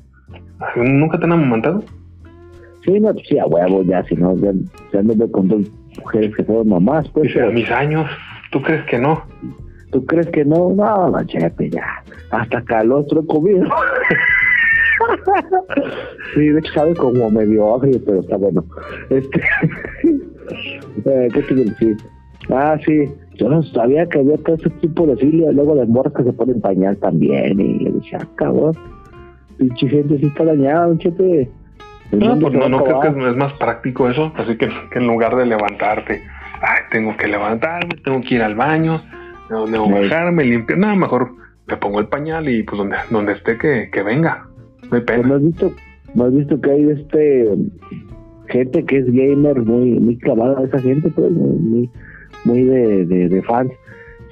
Speaker 4: ¿Nunca te han amamantado?
Speaker 3: Sí, no, sí, a huevo, ya, si no, ya, ya me veo con dos mujeres que son mamás, pues.
Speaker 4: a mis años, ¿tú crees que no?
Speaker 3: ¿Tú crees que no? No, no, chepe, ya. Hasta calostro he comido. [LAUGHS] sí, de hecho sabe como medio agrio, pero está bueno. Este, [LAUGHS] eh, ¿Qué te decir? Ah, sí. Yo no sabía que había todo ese tipo de filia. Luego las morras que se ponen pañal también. Y le dije, ah, cabrón. Pinche gente sí está dañada, chepe.
Speaker 4: no, pues no, no creo que es, más práctico eso. Así que, que en lugar de levantarte, ay, tengo que levantarme, tengo que ir al baño, donde voy a bajarme, limpiar, nada, mejor me pongo el pañal y pues donde, donde esté que, que venga. No hay pena.
Speaker 3: ¿No has visto, ¿no has visto que hay este gente que es gamer muy, muy clavada esa gente, pues, muy, muy de, de, fans?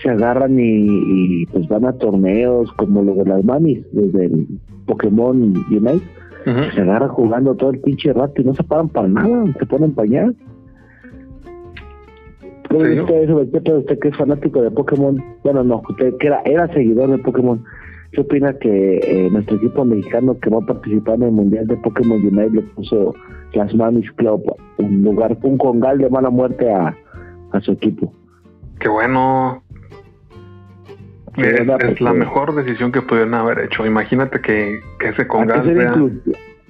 Speaker 3: Se agarran y, pues van a torneos como los de las mamis, desde el Pokémon Unite. Se agarran jugando todo el pinche rato y no se paran para nada, se ponen pañal. ¿Cómo usted eso, usted que es fanático de Pokémon? Bueno, no, usted que era, era seguidor de Pokémon. ¿Qué opina que eh, nuestro equipo mexicano que va a participar en el Mundial de Pokémon Unite le puso las Mamis Club, un lugar, un congal de mala muerte a, a su equipo?
Speaker 4: Qué bueno. Es, la mejor decisión que pudieron haber hecho. Imagínate que, que ese congal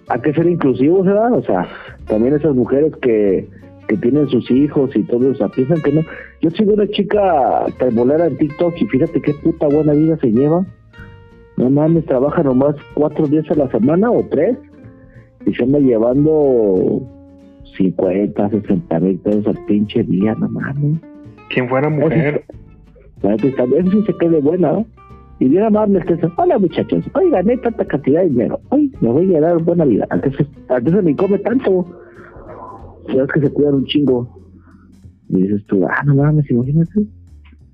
Speaker 3: ¿A qué ser inclusivos, ¿verdad? O sea, también esas mujeres que que tienen sus hijos y todo eso, piensan que no. Yo sigo una chica trebolera en TikTok y fíjate qué puta buena vida se lleva. No mames, trabaja nomás cuatro días a la semana o tres y se anda llevando 50, 60 mil pesos al pinche día, no mames.
Speaker 4: ¿Quién fuera mujer?
Speaker 3: Eso, sí se quede buena, ¿no? Y bien amable que hola muchachos, oigan, gané tanta cantidad de dinero, hoy me voy a dar buena vida. Antes, antes me come tanto sabes que se cuidan un chingo. Y dices tú, ah, no mames, imagínate.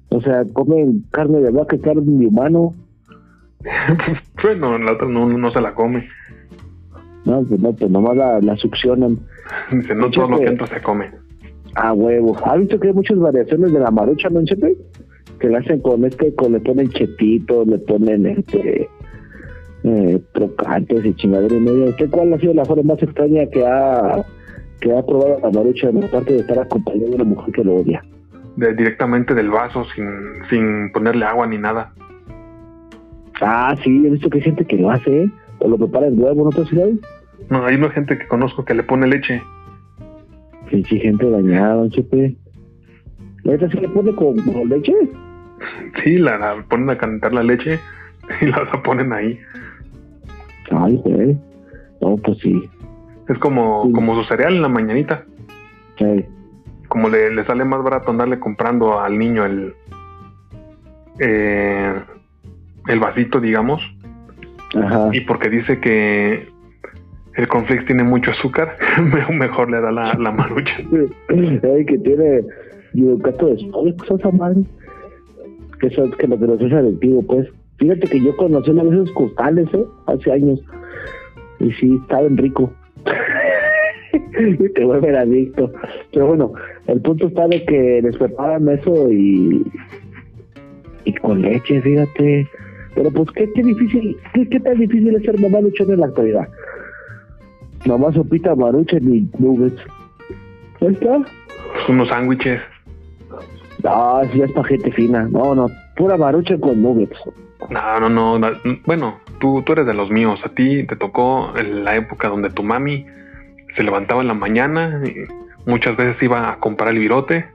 Speaker 3: O sea, comen carne de vaca, carne de humano. [LAUGHS]
Speaker 4: bueno, la otra no, no se la come.
Speaker 3: No, pues no, pues nomás la, la succionan.
Speaker 4: Dice, no todo lo que entra se come.
Speaker 3: Ah, huevo. ¿Has visto que hay muchas variaciones de la marucha, no, Chepe? Que la hacen con este, con le ponen chetitos, le ponen este eh, trocantes y chingadera y medio. ¿Qué cuál ha sido la forma más extraña que ha que ha probado la marucha en parte de estar acompañado de una mujer que lo odia.
Speaker 4: directamente del vaso, sin, sin ponerle agua ni nada.
Speaker 3: Ah, sí, he visto que hay gente que lo hace, ¿eh? O lo prepara en huevo, ¿no te has
Speaker 4: No, hay una gente que conozco que le pone leche.
Speaker 3: Sí, sí, gente dañada, chepe. ¿La se le pone con, leche?
Speaker 4: Sí, la, ponen a calentar la leche [LAUGHS] y la, la ponen ahí.
Speaker 3: Ay, güey. No, pues sí.
Speaker 4: Es como, como su cereal en la mañanita. Como le, le, sale más barato andarle comprando al niño el, eh, el vasito, digamos. Y porque dice que el conflicto tiene mucho azúcar, [LAUGHS] mejor le da la, la marucha. [LAUGHS]
Speaker 3: Ay, que tiene yucato de cosas madre. Que son que lo que nos es adictivo, pues. Fíjate que yo conocí una vez esos costales, ¿eh? Hace años. Y sí, estaban rico. [LAUGHS] y te vuelven adicto. Pero bueno, el punto está de que les preparan eso y, y con leche, fíjate. Pero pues qué, qué difícil, qué, qué tan difícil es ser mamá luchona en la actualidad. Mamá sopita, marucha y nuggets. ¿Ahí está?
Speaker 4: Unos sándwiches.
Speaker 3: No, si es para gente fina. No, no, pura marucha con nuggets.
Speaker 4: No, no, no. Bueno, tú, tú eres de los míos. A ti te tocó la época donde tu mami se levantaba en la mañana y muchas veces iba a comprar el virote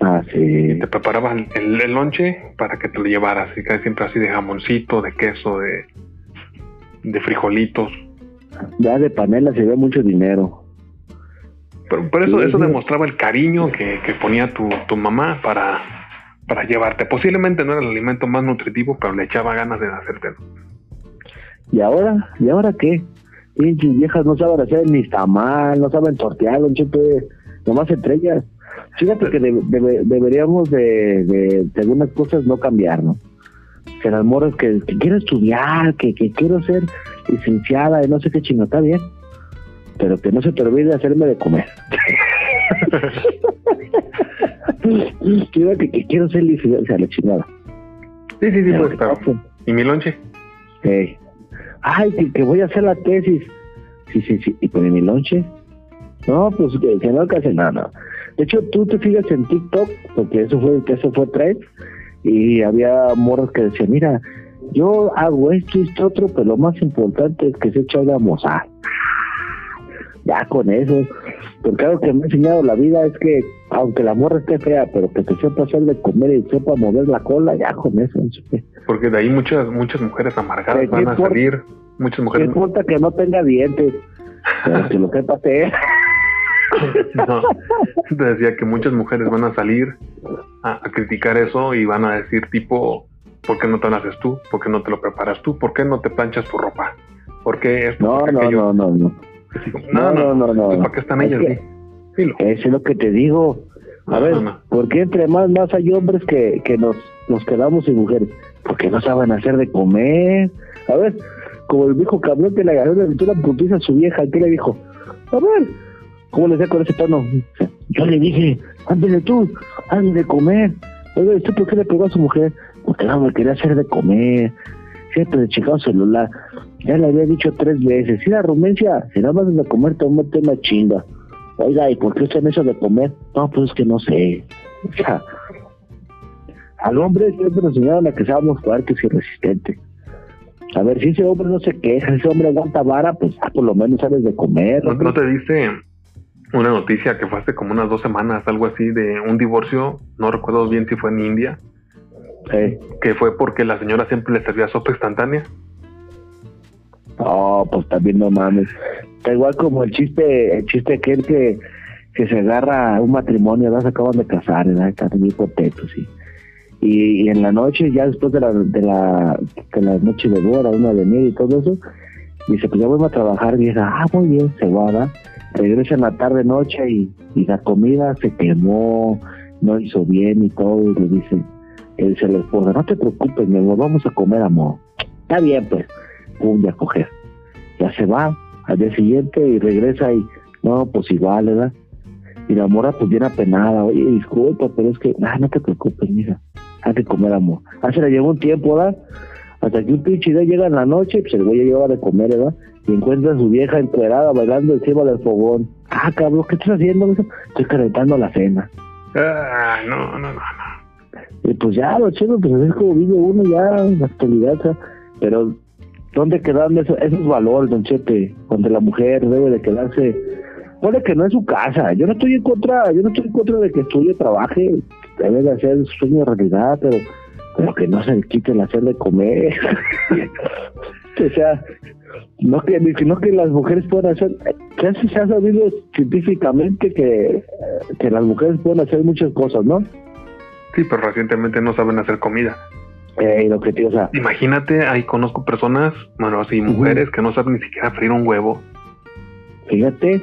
Speaker 3: Ah, sí.
Speaker 4: y te preparaba el, el, el lonche para que te lo llevaras. Y casi siempre así de jamoncito, de queso, de, de frijolitos.
Speaker 3: Ya de panela se ve mucho dinero.
Speaker 4: Pero, pero eso,
Speaker 3: Sí,
Speaker 4: eso
Speaker 3: sí.
Speaker 4: demostraba el cariño que, que ponía tu, tu mamá para, para llevarte. Posiblemente no era el alimento más nutritivo, pero le echaba ganas de hacértelo.
Speaker 3: ¿Y ahora? ¿Y ahora qué? Pinches viejas no saben hacer ni tamal, no saben tortear, don Chepe, nomás entre ellas. Fíjate que de- debe- deberíamos de, de, algunas cosas no cambiar, ¿no? Que las morras que, que quiero estudiar, que, que quiero ser licenciada y no sé qué chingo, está bien. Pero que no se te olvide hacerme de comer. [LAUGHS] Fíjate que quiero ser licenciada, o sea, la chingada.
Speaker 4: Sí, sí, sí, pues,
Speaker 3: pasen.
Speaker 4: ¿Y mi lonche?
Speaker 3: Ey. Ay, que, voy a hacer la tesis. Sí, sí, sí. ¿Y con mi lonche? No, pues no, que hace nada. De hecho, tú te fijas en TikTok, porque eso fue, que eso fue trend, y había morros que decían, mira, yo hago esto y esto otro, pero lo más importante es que se echa una moza. Ya con eso. Porque algo que me ha enseñado la vida es que, aunque la morra esté fea, pero que te sepa hacer de comer y sepa mover la cola, ya con eso. no.
Speaker 4: Porque de ahí muchas muchas mujeres amargadas
Speaker 3: ¿Qué
Speaker 4: van a salir. Muchas
Speaker 3: No
Speaker 4: mujeres.
Speaker 3: importa que no tenga dientes, pero que lo sepa hacer. [LAUGHS]
Speaker 4: No, te decía que muchas mujeres van a salir a, a criticar eso y van a decir tipo, ¿por qué no te lo haces tú? ¿Por qué no te lo preparas tú? ¿Por qué no te planchas tu ropa? ¿Por qué esto?
Speaker 3: No,
Speaker 4: ¿Por qué
Speaker 3: no, no, no, no. No, no, no, no.
Speaker 4: pues,
Speaker 3: no.
Speaker 4: ¿Para qué están
Speaker 3: Es
Speaker 4: ellas?
Speaker 3: que-
Speaker 4: sí? Dilo.
Speaker 3: Eso es lo que te digo. A ver,
Speaker 4: no, no.
Speaker 3: ¿por qué entre más más hay hombres que, que nos, nos quedamos sin mujeres? Porque no saben hacer de comer. A ver, como el viejo cabrón que le agarró le metió una putiza a su vieja, ¿qué le dijo? A ver, ¿cómo le decía con ese tono? Yo le dije, ándale tú, hazle de comer. Oiga, ¿y ¿usted por qué le pegó a su mujer? Porque no me quería hacer de comer. Siempre de chingado celular. Ya le había dicho tres veces. Si la rumencia, si no vas a comer, te voy a meter una chinga. Oiga, ¿y por qué usted en eso de comer? No, pues es que no sé. O sea, al hombre siempre nos enseñaron a que seamos fuertes y resistentes. A ver, si ese hombre no se queja, si ese hombre aguanta vara, pues ah, por lo menos sabes de comer.
Speaker 4: ¿No, no te diste una noticia que fue hace como unas dos semanas, algo así, de un divorcio? No recuerdo bien si fue en India,
Speaker 3: Eh,
Speaker 4: que fue porque la señora siempre le servía sopa instantánea.
Speaker 3: No, pues también no mames. Está igual como el chiste, el chiste aquel que, que se agarra un matrimonio, ¿verdad? Se acaban de casar, ¿verdad? Están muy contentos, sí. Y, y en la noche, ya después de la, de la, de la noche de boda, una de miel y todo eso, dice, pues ya voy a trabajar, vieja, ah, muy bien, se va, ¿verdad? Regresa en la tarde, noche y, y la comida se quemó, no hizo bien y todo, y le dice, le dice la esposa, no te preocupes, mi amor, vamos a comer, amor. Está bien, pues pum, ya a coger. Ya se va al día siguiente y regresa y, no, pues igual, ¿verdad? Y la mora pues bien apenada, oye, disculpa, pero es que, ah, no te preocupes, mija, hay que comer, amor. Ah, se la llevó un tiempo, ¿verdad? Hasta que un pinche día llega en la noche, pues el güey ya lleva de comer, ¿verdad? Y encuentra a su vieja encuerada bailando encima del fogón. Ah, cabrón, ¿qué estás haciendo? Estoy calentando la cena.
Speaker 4: Ah, no, no, no, no.
Speaker 3: Y pues ya, lo chido, pues es como vive uno ya en la actualidad, sea, pero ¿dónde quedan esos, esos valores, don Chepe? Donde la mujer debe de quedarse, puede que no es su casa, yo no estoy en contra, yo no estoy en contra de que estudie, trabaje, debe de hacer su sueño realidad, pero, pero que no se le quite el hacer de comer. [LAUGHS] o sea, no que, no que las mujeres puedan hacer, casi se ha sabido científicamente que, que las mujeres pueden hacer muchas cosas, ¿no?
Speaker 4: Sí, pero recientemente no saben hacer comida.
Speaker 3: Eh, lo que te, o sea,
Speaker 4: Imagínate, ahí conozco personas, bueno, así mujeres que no saben ni siquiera freír un huevo.
Speaker 3: fíjate,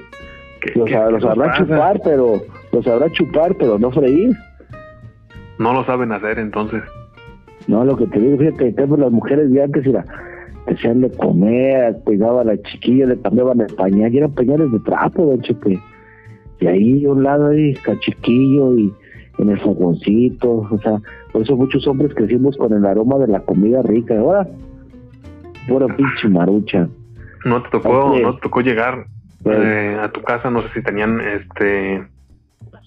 Speaker 4: ¿Qué-
Speaker 3: los,
Speaker 4: qué- qué
Speaker 3: los
Speaker 4: nos
Speaker 3: sabrá chupar, pero los sabrá chupar, pero no freír.
Speaker 4: No lo saben hacer, entonces.
Speaker 3: No, lo que te digo, fíjate, tenemos las mujeres de antes, mira, hacían de comer, cuidaba a la chiquilla, le cambiaban el pañal, y eran pañales de trapo, don Chepe. Y ahí un lado ahí, chiquillo y en el fogoncito, o sea, por eso muchos hombres crecimos con el aroma de la comida rica. Ahora, pura pinche marucha.
Speaker 4: No te tocó, no te tocó llegar eh, a tu casa, no sé si tenían este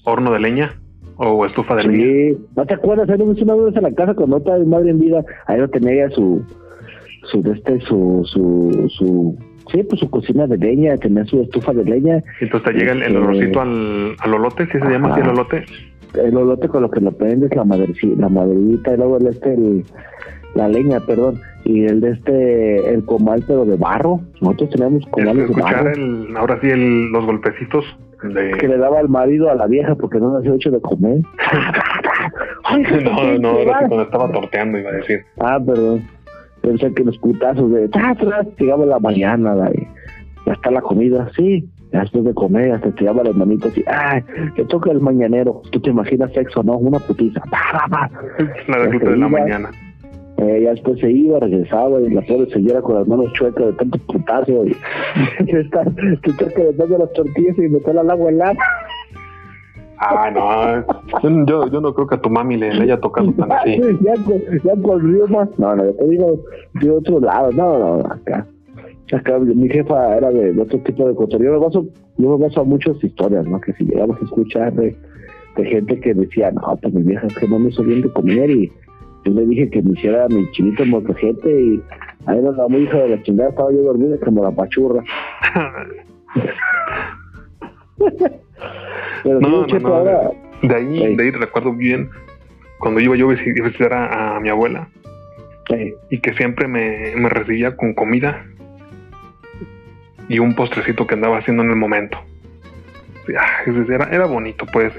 Speaker 4: horno de leña o estufa de leña.
Speaker 3: Sí, ¿no te acuerdas? Ahí nos una vez a la casa con otra madre en vida, ahí no tenía su, su, este, su, su, su, sí, pues su cocina de leña, tenía su estufa de leña.
Speaker 4: Entonces te llega el, el este, olorcito al, al olote, ¿sí se llama así el olote?
Speaker 3: El olote con lo que lo prendes, la la maderita, y luego el este, el, la leña, perdón, y el de este, el comal, pero de barro. Nosotros teníamos comales de barro.
Speaker 4: El, ahora sí, el, los golpecitos de...
Speaker 3: que le daba al marido a la vieja porque no hacía hecho de comer. [LAUGHS]
Speaker 4: no, no, ahora sí cuando estaba torteando iba a decir.
Speaker 3: Ah, perdón. Pensé que los putazos de llegaba la mañana, la, ya está la comida, sí. Después de comer, hasta te llama las manitas y, ay, que toca el mañanero. Tú te imaginas sexo, ¿no? Una putiza.
Speaker 4: La de, de la mañana.
Speaker 3: Eh, ya después se iba, regresaba y la pobre señora con las manos chuecas de tanto putazo y [LAUGHS] está, que después de las tortillas y meter al agua helada.
Speaker 4: Ah, no, yo, yo no creo que a tu mami le, haya tocado tan así. [LAUGHS]
Speaker 3: ya, ya corrió más. No, no, yo te digo de otro lado, no, no, acá. Acá mi jefa era de, otro tipo de cotorreo. Yo me baso, yo me baso a muchas historias, ¿no? Que si llegamos a escuchar de, de gente que decía, no, pues mi vieja es que no me bien de comer y yo le dije que me hiciera mi chinito mocajete y ahí nos la muy hija de la chingada, estaba yo dormido como la pachurra. [LAUGHS]
Speaker 4: Pero no, no, no, de, ahí, de ahí recuerdo bien cuando iba yo a visitar a, mi abuela y que siempre me, me recibía con comida y un postrecito que andaba haciendo en el momento. Era, era bonito, pues.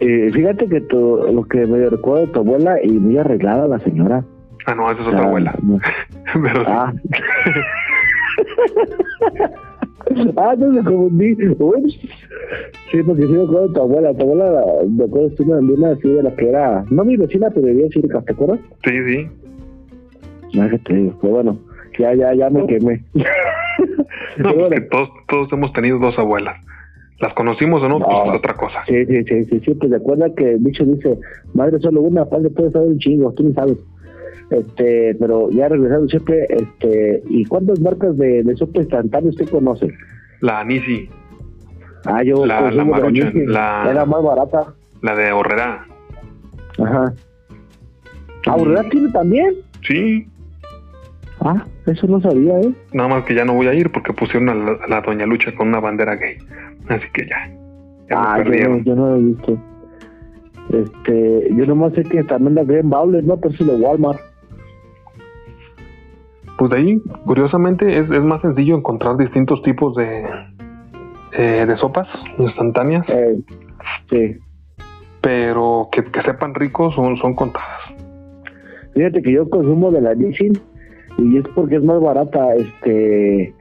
Speaker 3: Eh, fíjate que lo que me recuerdo de tu abuela y muy arreglada la señora.
Speaker 4: Ah, no, esa es otra abuela. [LAUGHS] Pero ah. [LAUGHS]
Speaker 3: ah, no me confundí. Sí, porque sí me acuerdo de tu abuela. Tu abuela, me acuerdo de una, una así de la que era, no mi vecina, pero vivía cerca, ¿te acuerdas?
Speaker 4: Sí, sí.
Speaker 3: No, que te digo, pero bueno, ya, ya, ya me quemé. [LAUGHS] [LAUGHS]
Speaker 4: no, porque todos, todos hemos tenido dos abuelas. ¿Las conocimos o no? pues es otra cosa.
Speaker 3: Sí, sí, sí, sí, sí, pues recuerda que el dicho dice, madre solo una, padre puede saber un chingo, tú ni sabes. Este, pero ya regresando siempre, este, ¿y cuántas marcas de, de sopa instantánea usted conoce?
Speaker 4: La Anisi.
Speaker 3: Ah, yo
Speaker 4: la, la Maruchan, la,
Speaker 3: era más barata.
Speaker 4: La de Horrera.
Speaker 3: Ajá. ¿Ah, Horrera tiene también?
Speaker 4: Sí.
Speaker 3: Ah, eso no sabía, ¿eh?
Speaker 4: Nada más que ya no voy a ir porque pusieron a la, Doña Lucha con una bandera gay. Así que ya.
Speaker 3: ah, yo no, yo no lo he visto. Este, yo nomás sé que también la en Bowler, ¿no? Pero es de Walmart.
Speaker 4: Pues de ahí, curiosamente, es, es más sencillo encontrar distintos tipos de, eh, de sopas instantáneas.
Speaker 3: Eh, sí.
Speaker 4: Pero que, que, sepan ricos son, son contadas.
Speaker 3: Fíjate que yo consumo de la Nissin y es porque es más barata este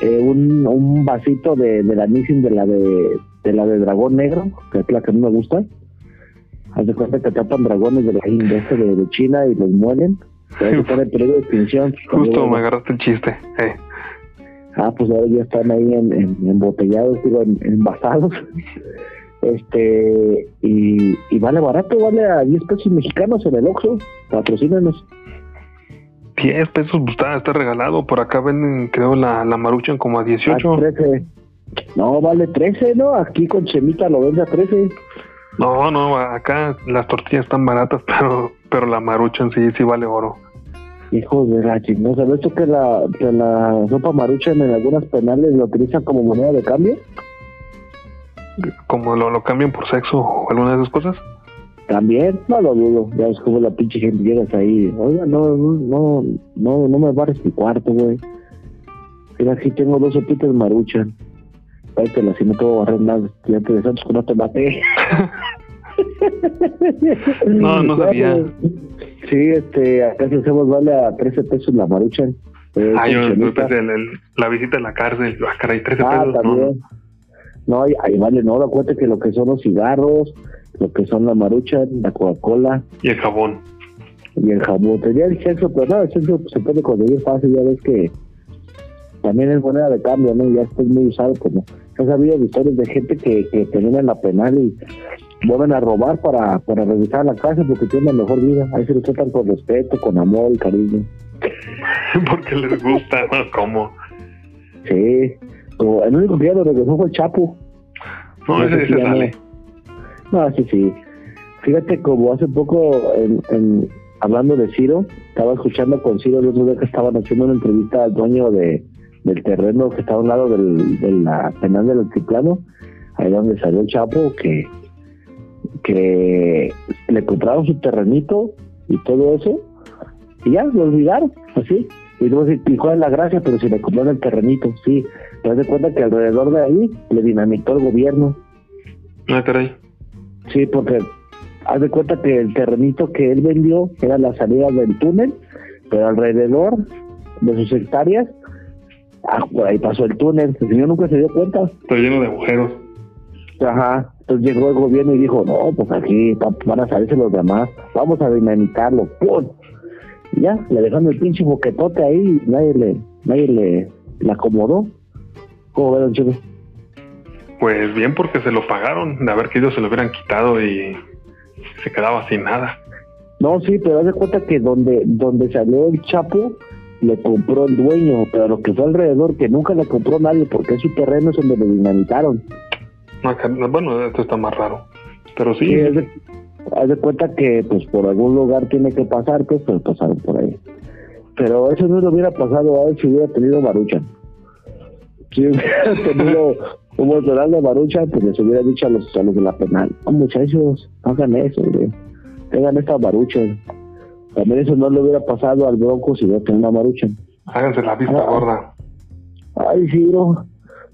Speaker 3: eh, un, un vasito de, de la Nissin de la de, de la de dragón negro que es la que no me gusta. Haz de cuenta que tapan dragones de la de, este de, China y los muelen. Pero el periodo de extinción
Speaker 4: justo me agarraste el chiste eh.
Speaker 3: ah pues ahora ya están ahí en, en embotellados digo en, envasados. [LAUGHS] Este y, y vale barato vale a 10 pesos mexicanos en el Oxxo. Patrocínanos
Speaker 4: 10 pesos, pues está, está regalado. Por acá venden, creo, la, la maruchan como a 18.
Speaker 3: 13. No, vale 13, ¿no? Aquí con Chemita lo vende a 13.
Speaker 4: No, no, acá las tortillas están baratas, [LAUGHS] pero pero la maruchan sí, sí vale oro.
Speaker 3: Hijos de la chingada. ¿Sabes tú que la, que la sopa maruchan en algunas penales lo utilizan como moneda de cambio?
Speaker 4: ¿Como lo, lo cambian por sexo o alguna de esas cosas?
Speaker 3: También, no lo dudo. Ya es como la pinche gente llegas ahí. Oiga, no, no, no, no me barres mi cuarto, güey. Mira, aquí tengo dos sopitas maruchan. Páitela, si no a barrer nada. Ya te de Santos que no te maté. [LAUGHS]
Speaker 4: no, no sabía.
Speaker 3: Sí, este, acá si hacemos vale a 13 pesos la maruchan.
Speaker 4: Eh, ah, yo pensé la visita a la cárcel. Ah, caray, 13 ah, pesos.
Speaker 3: También. No, ahí, ahí vale, no, acuérdate que lo que son los cigarros, lo que son la marucha, la Coca-Cola.
Speaker 4: Y el jabón.
Speaker 3: y el jamón. Tenía el sexo, pero no, el sexo se puede conseguir fácil, ya ves que también es moneda de cambio, ¿no? Ya está muy usado como... Has habido historias de gente que, que terminan la penal y vuelven a robar para, para regresar a la casa porque tienen mejor vida. Ahí se lo tratan con respeto, con amor y cariño. [LAUGHS]
Speaker 4: porque les gusta, ¿no? ¿Cómo?
Speaker 3: Sí. el único que ya lo regresó fue el Chapo.
Speaker 4: No, ese, ese sale.
Speaker 3: No, sí, sí. Fíjate como hace poco, en, hablando de Ciro, estaba escuchando con Ciro el otro día que estaban haciendo una entrevista al dueño de, del terreno que está a un lado del, de la penal del altiplano, ahí donde salió el Chapo, que, que le compraron su terrenito y todo eso, y ya lo olvidaron, así. Y luego se en la gracia, pero si le compraron el terrenito, sí. Te das cuenta que alrededor de ahí le dinamitó el gobierno.
Speaker 4: Ah, caray.
Speaker 3: Sí, porque haz de cuenta que el terrenito que él vendió era la salida del túnel, pero alrededor de sus hectáreas, ah, por ahí pasó el túnel. El señor nunca se dio cuenta.
Speaker 4: Está lleno de agujeros.
Speaker 3: Ajá. Entonces llegó el gobierno y dijo, no, pues aquí van a salirse los demás, vamos a dinamitarlo. ¡Pum! ya, le dejaron el pinche boquetote ahí y nadie le, nadie le, le acomodó. ¿Cómo ven, chico?
Speaker 4: Pues bien, porque se lo pagaron, de haber que ellos se lo hubieran quitado y se quedaba sin nada.
Speaker 3: No, sí, pero haz de cuenta que donde, donde salió el Chapo, le compró el dueño, pero lo que fue alrededor, que nunca le compró nadie, porque es su terreno es donde le dinamitaron.
Speaker 4: bueno, esto está más raro. Pero sí.
Speaker 3: haz, de, cuenta que pues por algún lugar tiene que pasar, pues, pues pasaron por ahí. Pero eso no le hubiera pasado a él si hubiera tenido Marucha. Si hubiera [LAUGHS] tenido un motoral de Marucha, pues les hubiera dicho a los, a los de la penal, oh, muchachos, hagan eso, tengan esta Marucha. También eso no le hubiera pasado al Bronco si hubiera tenido una Marucha.
Speaker 4: Háganse la vista ah. gorda.
Speaker 3: Ay, Ciro,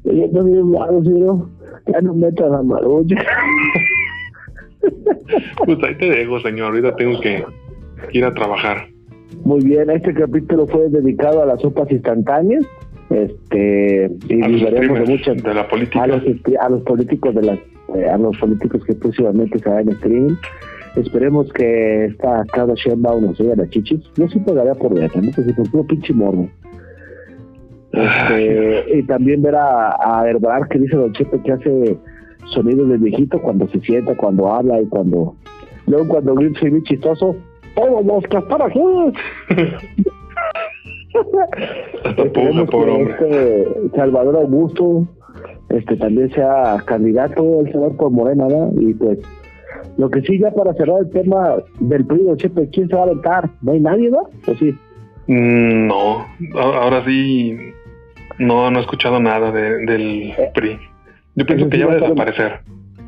Speaker 3: yo también malo, Ciro, ya no metas la Marucha. [LAUGHS]
Speaker 4: pues ahí te dejo, señor, ahorita tengo que ir a trabajar.
Speaker 3: Muy bien, este capítulo fue dedicado a las sopas instantáneas este y
Speaker 4: a los de muchas de la política.
Speaker 3: a los, a los políticos de las eh, a los políticos que próximamente se en streaming esperemos que esta cada Sheinbaum nos llegue a las chichis. No se pagaría por ver no que se por puro pinche morbo. Este, y también ver a, a que dice Don Chepe que hace sonidos de viejito cuando se sienta, cuando habla y cuando luego cuando grita soy muy chistoso todos los [LAUGHS] que están aquí este Salvador Augusto este también sea candidato el senador por Morena y pues lo que sí ya para cerrar el tema del PRI Chepe quién se va a aventar no hay nadie ¿no? ¿o sí?
Speaker 4: Mm, no. Ahora sí no no he escuchado nada del eh, PRI. Yo pienso que ya va a desaparecer.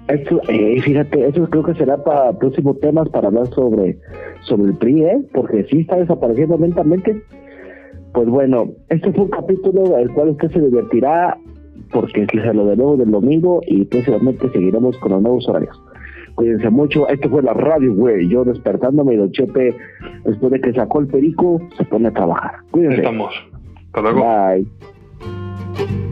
Speaker 3: Eso, eh, fíjate, eso creo que será para próximos temas para hablar sobre, sobre el PRI, ¿eh? porque sí está desapareciendo lentamente pues bueno, este fue un capítulo al cual usted se divertirá porque se lo debemos del domingo y próximamente seguiremos con los nuevos horarios. Cuídense mucho. Esto fue la radio, güey. Yo despertándome y Don Chepe, después de que sacó el perico, se pone a trabajar. Cuídense.
Speaker 4: Estamos. Hasta luego.
Speaker 3: Bye.